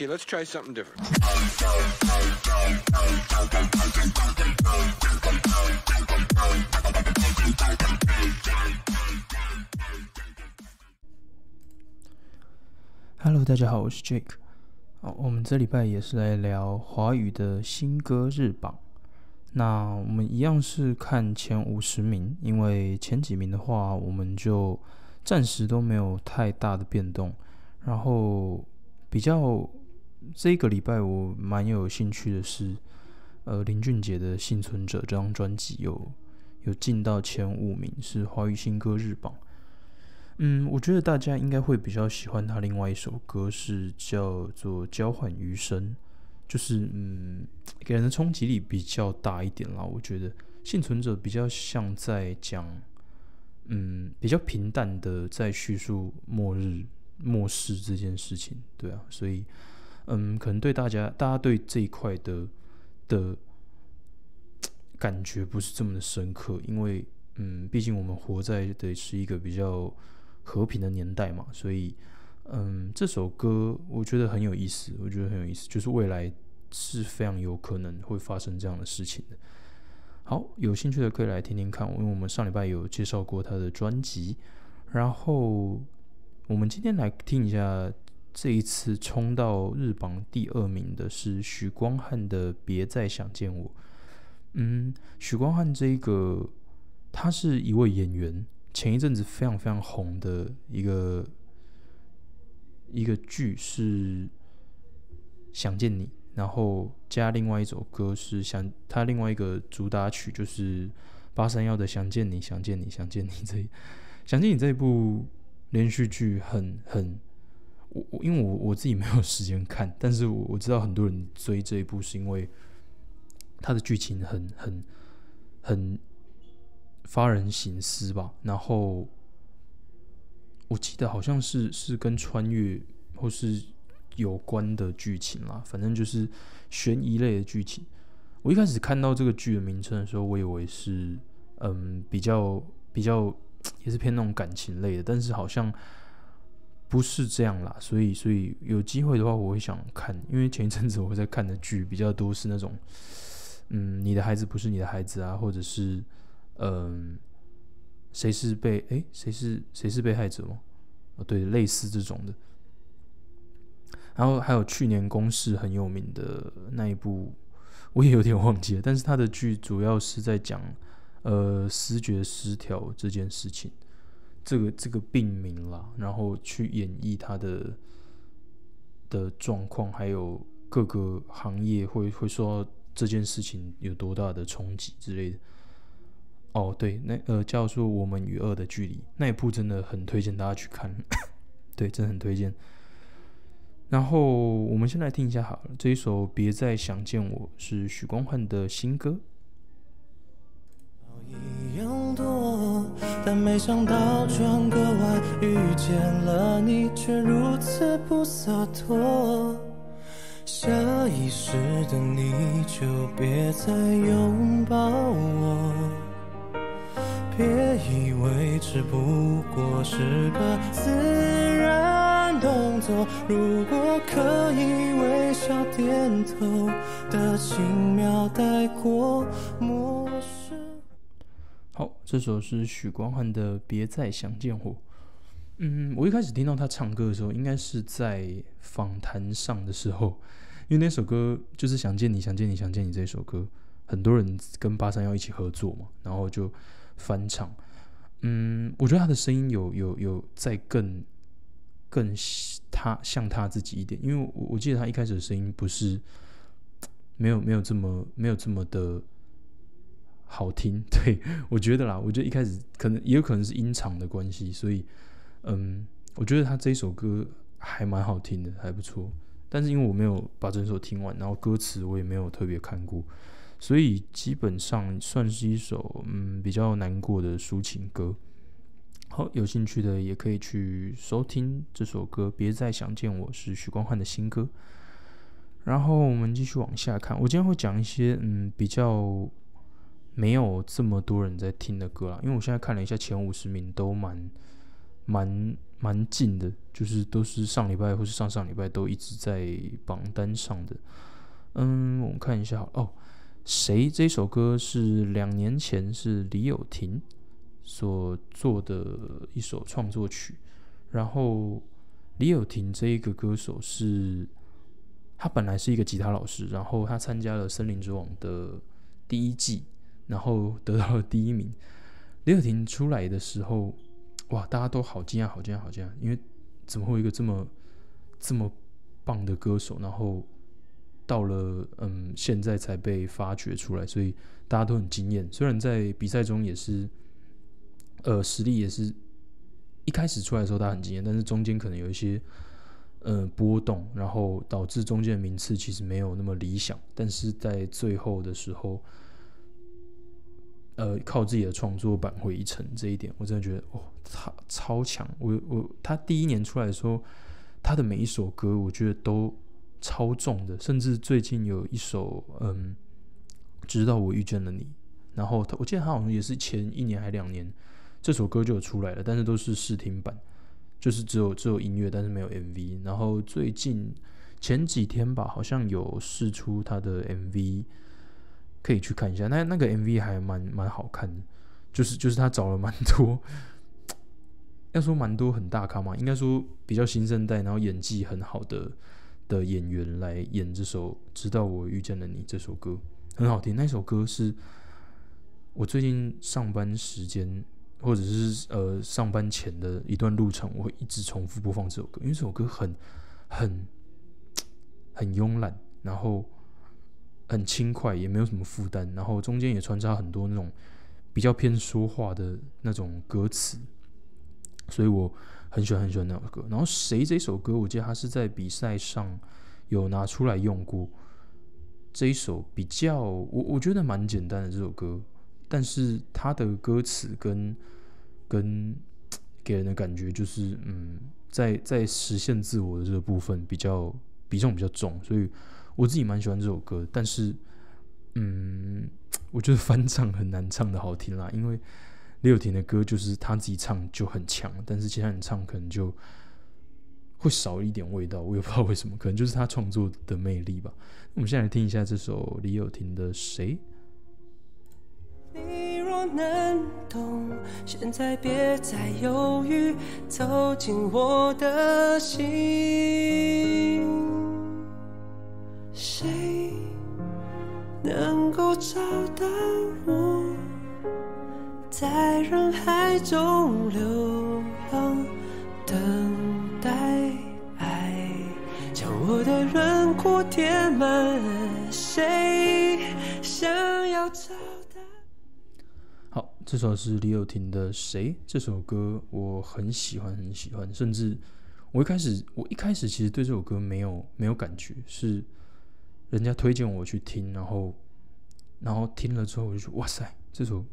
Okay, let's try something different. Hello，大家好，我是 Jake。好，我们这礼拜也是来聊华语的新歌日榜。那我们一样是看前五十名，因为前几名的话，我们就暂时都没有太大的变动。然后比较这个礼拜我蛮有兴趣的是，呃，林俊杰的《幸存者》这张专辑有有进到前五名，是华语新歌日榜。嗯，我觉得大家应该会比较喜欢他另外一首歌，是叫做《交换余生》，就是嗯，给人的冲击力比较大一点啦。我觉得《幸存者》比较像在讲，嗯，比较平淡的在叙述末日、末世这件事情，对啊，所以嗯，可能对大家，大家对这一块的的感觉不是这么的深刻，因为嗯，毕竟我们活在的是一个比较。和平的年代嘛，所以，嗯，这首歌我觉得很有意思，我觉得很有意思，就是未来是非常有可能会发生这样的事情的。好，有兴趣的可以来听听看，因为我们上礼拜有介绍过他的专辑。然后，我们今天来听一下这一次冲到日榜第二名的是许光汉的《别再想见我》。嗯，许光汉这一个，他是一位演员。前一阵子非常非常红的一个一个剧是《想见你》，然后加另外一首歌是想他另外一个主打曲就是八三幺的《想见你》，想见你，想见你这想见你这一部连续剧很很我我因为我我自己没有时间看，但是我我知道很多人追这一部是因为它的剧情很很很。发人省思吧。然后我记得好像是是跟穿越或是有关的剧情啦，反正就是悬疑类的剧情。我一开始看到这个剧的名称的时候，我以为是嗯比较比较 也是偏那种感情类的，但是好像不是这样啦。所以所以有机会的话，我会想看，因为前一阵子我在看的剧比较多是那种嗯你的孩子不是你的孩子啊，或者是。嗯，谁是被哎？谁是谁是被害者吗？哦，对，类似这种的。然后还有去年公视很有名的那一部，我也有点忘记了。但是他的剧主要是在讲呃视觉失调这件事情，这个这个病名啦，然后去演绎他的的状况，还有各个行业会会说这件事情有多大的冲击之类的。哦，对，那呃叫做《我们与恶的距离》那一部真的很推荐大家去看，对，真的很推荐。然后我们先来听一下好了，这一首《别再想见我》是许光汉的新歌。但没想到转个弯遇见了你，却如此不洒脱。下意识的你就别再拥抱我。别以为只不过是个自然动作，如果可以微笑点头的轻描带过，漠视。好，这首是许光汉的《别再想见我》。嗯，我一开始听到他唱歌的时候，应该是在访谈上的时候，因为那首歌就是《想见你，想见你，想见你》这首歌，很多人跟八三幺一起合作嘛，然后就。翻唱，嗯，我觉得他的声音有有有在更更他像他自己一点，因为我我记得他一开始的声音不是没有没有这么没有这么的好听，对我觉得啦，我觉得一开始可能也有可能是音场的关系，所以嗯，我觉得他这一首歌还蛮好听的，还不错，但是因为我没有把整首听完，然后歌词我也没有特别看过。所以基本上算是一首嗯比较难过的抒情歌。好，有兴趣的也可以去收听这首歌《别再想见我》，是许光汉的新歌。然后我们继续往下看，我今天会讲一些嗯比较没有这么多人在听的歌啦，因为我现在看了一下前五十名都蛮蛮蛮近的，就是都是上礼拜或是上上礼拜都一直在榜单上的。嗯，我们看一下哦，谁这首歌是两年前是李友廷所做的一首创作曲，然后李友廷这一个歌手是。他本来是一个吉他老师，然后他参加了《森林之王》的第一季，然后得到了第一名。李尔廷出来的时候，哇，大家都好惊讶，好惊讶，好惊讶！因为怎么会有一个这么这么棒的歌手，然后到了嗯现在才被发掘出来，所以大家都很惊艳。虽然在比赛中也是，呃，实力也是一开始出来的时候大家很惊艳，但是中间可能有一些。呃，波动，然后导致中间的名次其实没有那么理想，但是在最后的时候，呃，靠自己的创作扳回一城，这一点我真的觉得哦，超超强。我我他第一年出来的时候，他的每一首歌我觉得都超重的，甚至最近有一首嗯，直到我遇见了你，然后他我记得他好像也是前一年还两年，这首歌就出来了，但是都是试听版。就是只有只有音乐，但是没有 MV。然后最近前几天吧，好像有试出他的 MV，可以去看一下。那那个 MV 还蛮蛮好看的，就是就是他找了蛮多，要说蛮多很大咖嘛，应该说比较新生代，然后演技很好的的演员来演这首《直到我遇见了你》这首歌，很好听。那首歌是我最近上班时间。或者是呃上班前的一段路程，我会一直重复播放这首歌，因为这首歌很很很慵懒，然后很轻快，也没有什么负担，然后中间也穿插很多那种比较偏说话的那种歌词，所以我很喜欢很喜欢那首歌。然后谁这首歌，我记得他是在比赛上有拿出来用过这一首比较，我我觉得蛮简单的这首歌。但是他的歌词跟跟给人的感觉就是，嗯，在在实现自我的这个部分比较比重比较重，所以我自己蛮喜欢这首歌。但是，嗯，我觉得翻唱很难唱的好听啦，因为李友廷的歌就是他自己唱就很强，但是其他人唱可能就会少一点味道。我也不知道为什么，可能就是他创作的魅力吧。我们现在来听一下这首李友廷的《谁》。你若能懂，现在别再犹豫，走进我的心。能够找到我，在人海中流浪，等待爱，将我的轮廓填满。谁想要找到？好，这首是李友廷的《谁》这首歌，我很喜欢，很喜欢。甚至我一开始，我一开始其实对这首歌没有没有感觉，是人家推荐我去听，然后然后听了之后，我就说：“哇塞，这首！”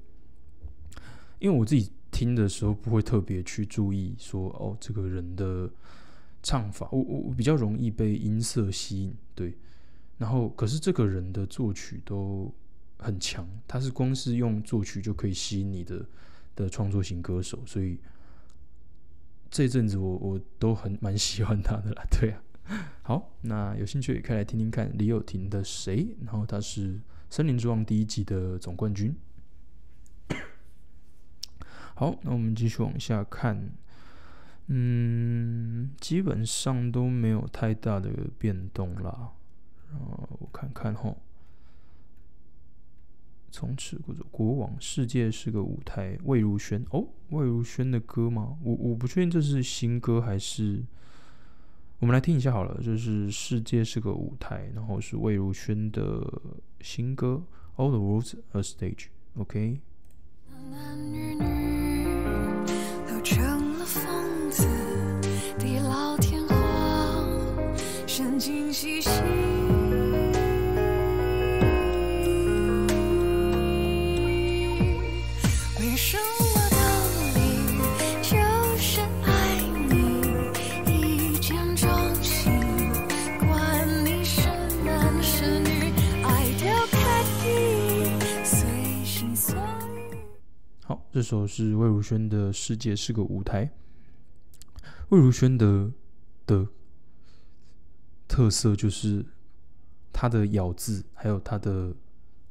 因为我自己听的时候不会特别去注意说哦，这个人的唱法，我我我比较容易被音色吸引，对。然后可是这个人的作曲都。很强，他是光是用作曲就可以吸引你的的创作型歌手，所以这阵子我我都很蛮喜欢他的啦。对啊，好，那有兴趣也可以来听听看李友廷的谁，然后他是《森林之王》第一季的总冠军。好，那我们继续往下看，嗯，基本上都没有太大的变动啦。然后我看看哈。从此过着国王，世界是个舞台。魏如萱哦，魏如萱的歌吗？我我不确定这是新歌还是，我们来听一下好了。就是世界是个舞台，然后是魏如萱的新歌《All the World's a Stage》。OK。这首是魏如萱的《世界是个舞台》。魏如萱的的特色就是她的咬字，还有她的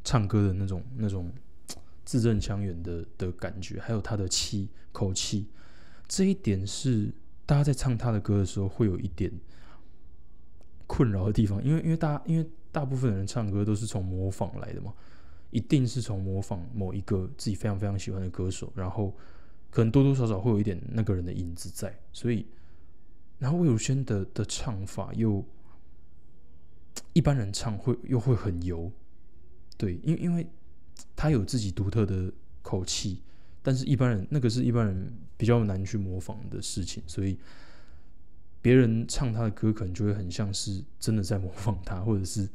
唱歌的那种那种字正腔圆的的感觉，还有她的气口气，这一点是大家在唱她的歌的时候会有一点困扰的地方，因为因为大因为大部分人唱歌都是从模仿来的嘛，一定是从模仿某一个自己非常非常喜欢的歌手，然后。可能多多少少会有一点那个人的影子在，所以，然后魏如萱的的唱法又一般人唱会又会很油，对，因因为他有自己独特的口气，但是一般人那个是一般人比较难去模仿的事情，所以别人唱他的歌可能就会很像是真的在模仿他，或者是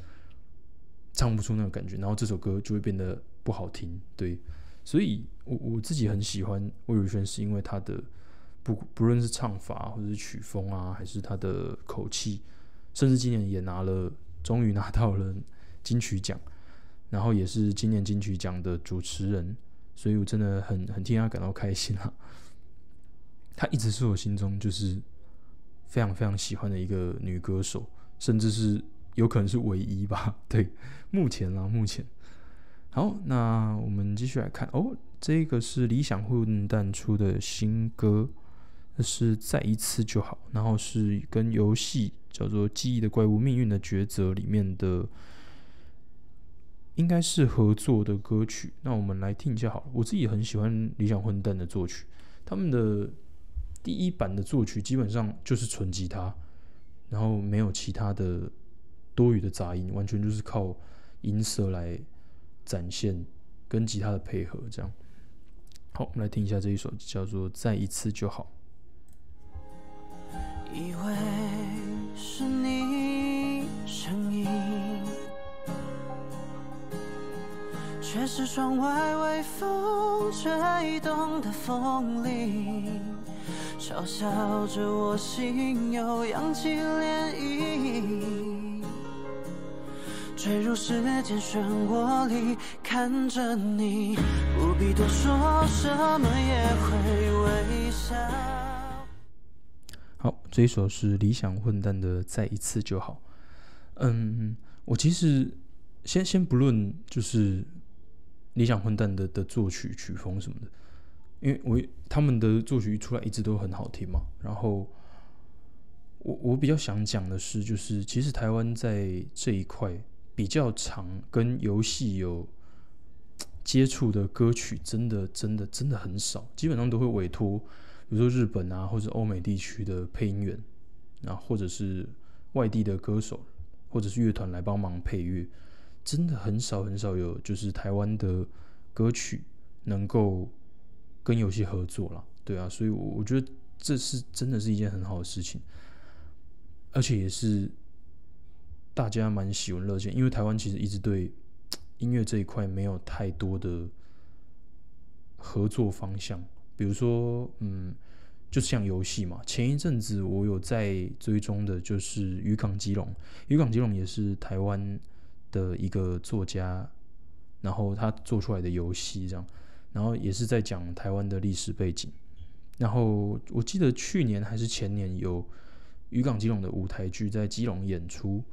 唱不出那种感觉，然后这首歌就会变得不好听，对。所以，我我自己很喜欢魏如萱，是因为她的不不论是唱法，或者是曲风啊，还是她的口气，甚至今年也拿了，终于拿到了金曲奖，然后也是今年金曲奖的主持人，所以我真的很很替她感到开心啊！她一直是我心中就是非常非常喜欢的一个女歌手，甚至是有可能是唯一吧？对，目前啊，目前。好，那我们继续来看哦。这个是理想混蛋出的新歌，是再一次就好。然后是跟游戏叫做《记忆的怪物：命运的抉择》里面的，应该是合作的歌曲。那我们来听一下好了。我自己很喜欢理想混蛋的作曲，他们的第一版的作曲基本上就是纯吉他，然后没有其他的多余的杂音，完全就是靠音色来。展现跟吉他的配合，这样好，我们来听一下这一首叫做《再一次就好》。以为是你声音，却是窗外微风吹动的风铃，嘲笑着我心又扬起涟漪。坠入时间漩涡里，看着你，不必多说什么，也会微笑。好，这一首是理想混蛋的《再一次就好》。嗯，我其实先先不论就是理想混蛋的的作曲曲风什么的，因为我他们的作曲一出来一直都很好听嘛。然后我我比较想讲的是，就是其实台湾在这一块。比较常跟游戏有接触的歌曲，真的真的真的很少，基本上都会委托，比如说日本啊或者欧美地区的配音员，啊或者是外地的歌手或者是乐团来帮忙配乐，真的很少很少有就是台湾的歌曲能够跟游戏合作了，对啊，所以我我觉得这是真的是一件很好的事情，而且也是。大家蛮喜闻乐见，因为台湾其实一直对 音乐这一块没有太多的合作方向。比如说，嗯，就像游戏嘛，前一阵子我有在追踪的，就是渔港基隆。渔港基隆也是台湾的一个作家，然后他做出来的游戏这样，然后也是在讲台湾的历史背景。然后我记得去年还是前年有渔港基隆的舞台剧在基隆演出。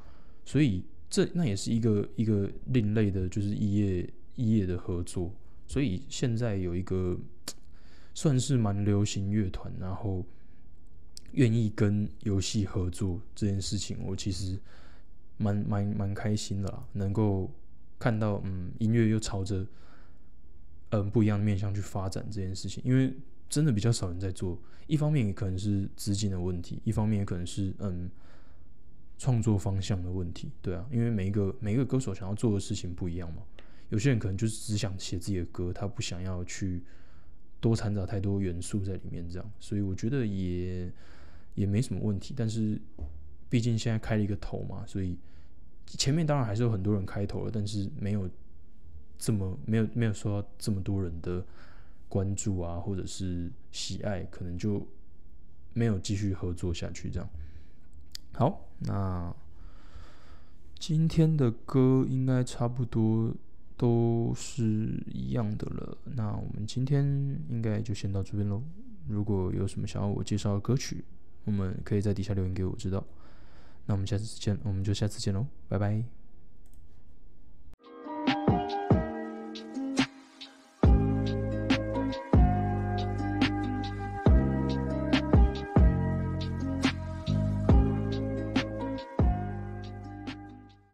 所以这那也是一个一个另类的，就是异业异业的合作。所以现在有一个 算是蛮流行乐团，然后愿意跟游戏合作这件事情，我其实蛮蛮蛮开心的啦。能够看到嗯音乐又朝着嗯不一样的面向去发展这件事情，因为真的比较少人在做。一方面也可能是资金的问题，一方面也可能是嗯。创作方向的问题，对啊，因为每一个每一个歌手想要做的事情不一样嘛。有些人可能就是只想写自己的歌，他不想要去多掺杂太多元素在里面，这样。所以我觉得也也没什么问题。但是毕竟现在开了一个头嘛，所以前面当然还是有很多人开头了，但是没有这么没有没有受到这么多人的关注啊，或者是喜爱，可能就没有继续合作下去这样。好。那今天的歌应该差不多都是一样的了。那我们今天应该就先到这边喽。如果有什么想要我介绍的歌曲，我们可以在底下留言给我知道。那我们下次见，我们就下次见喽，拜拜。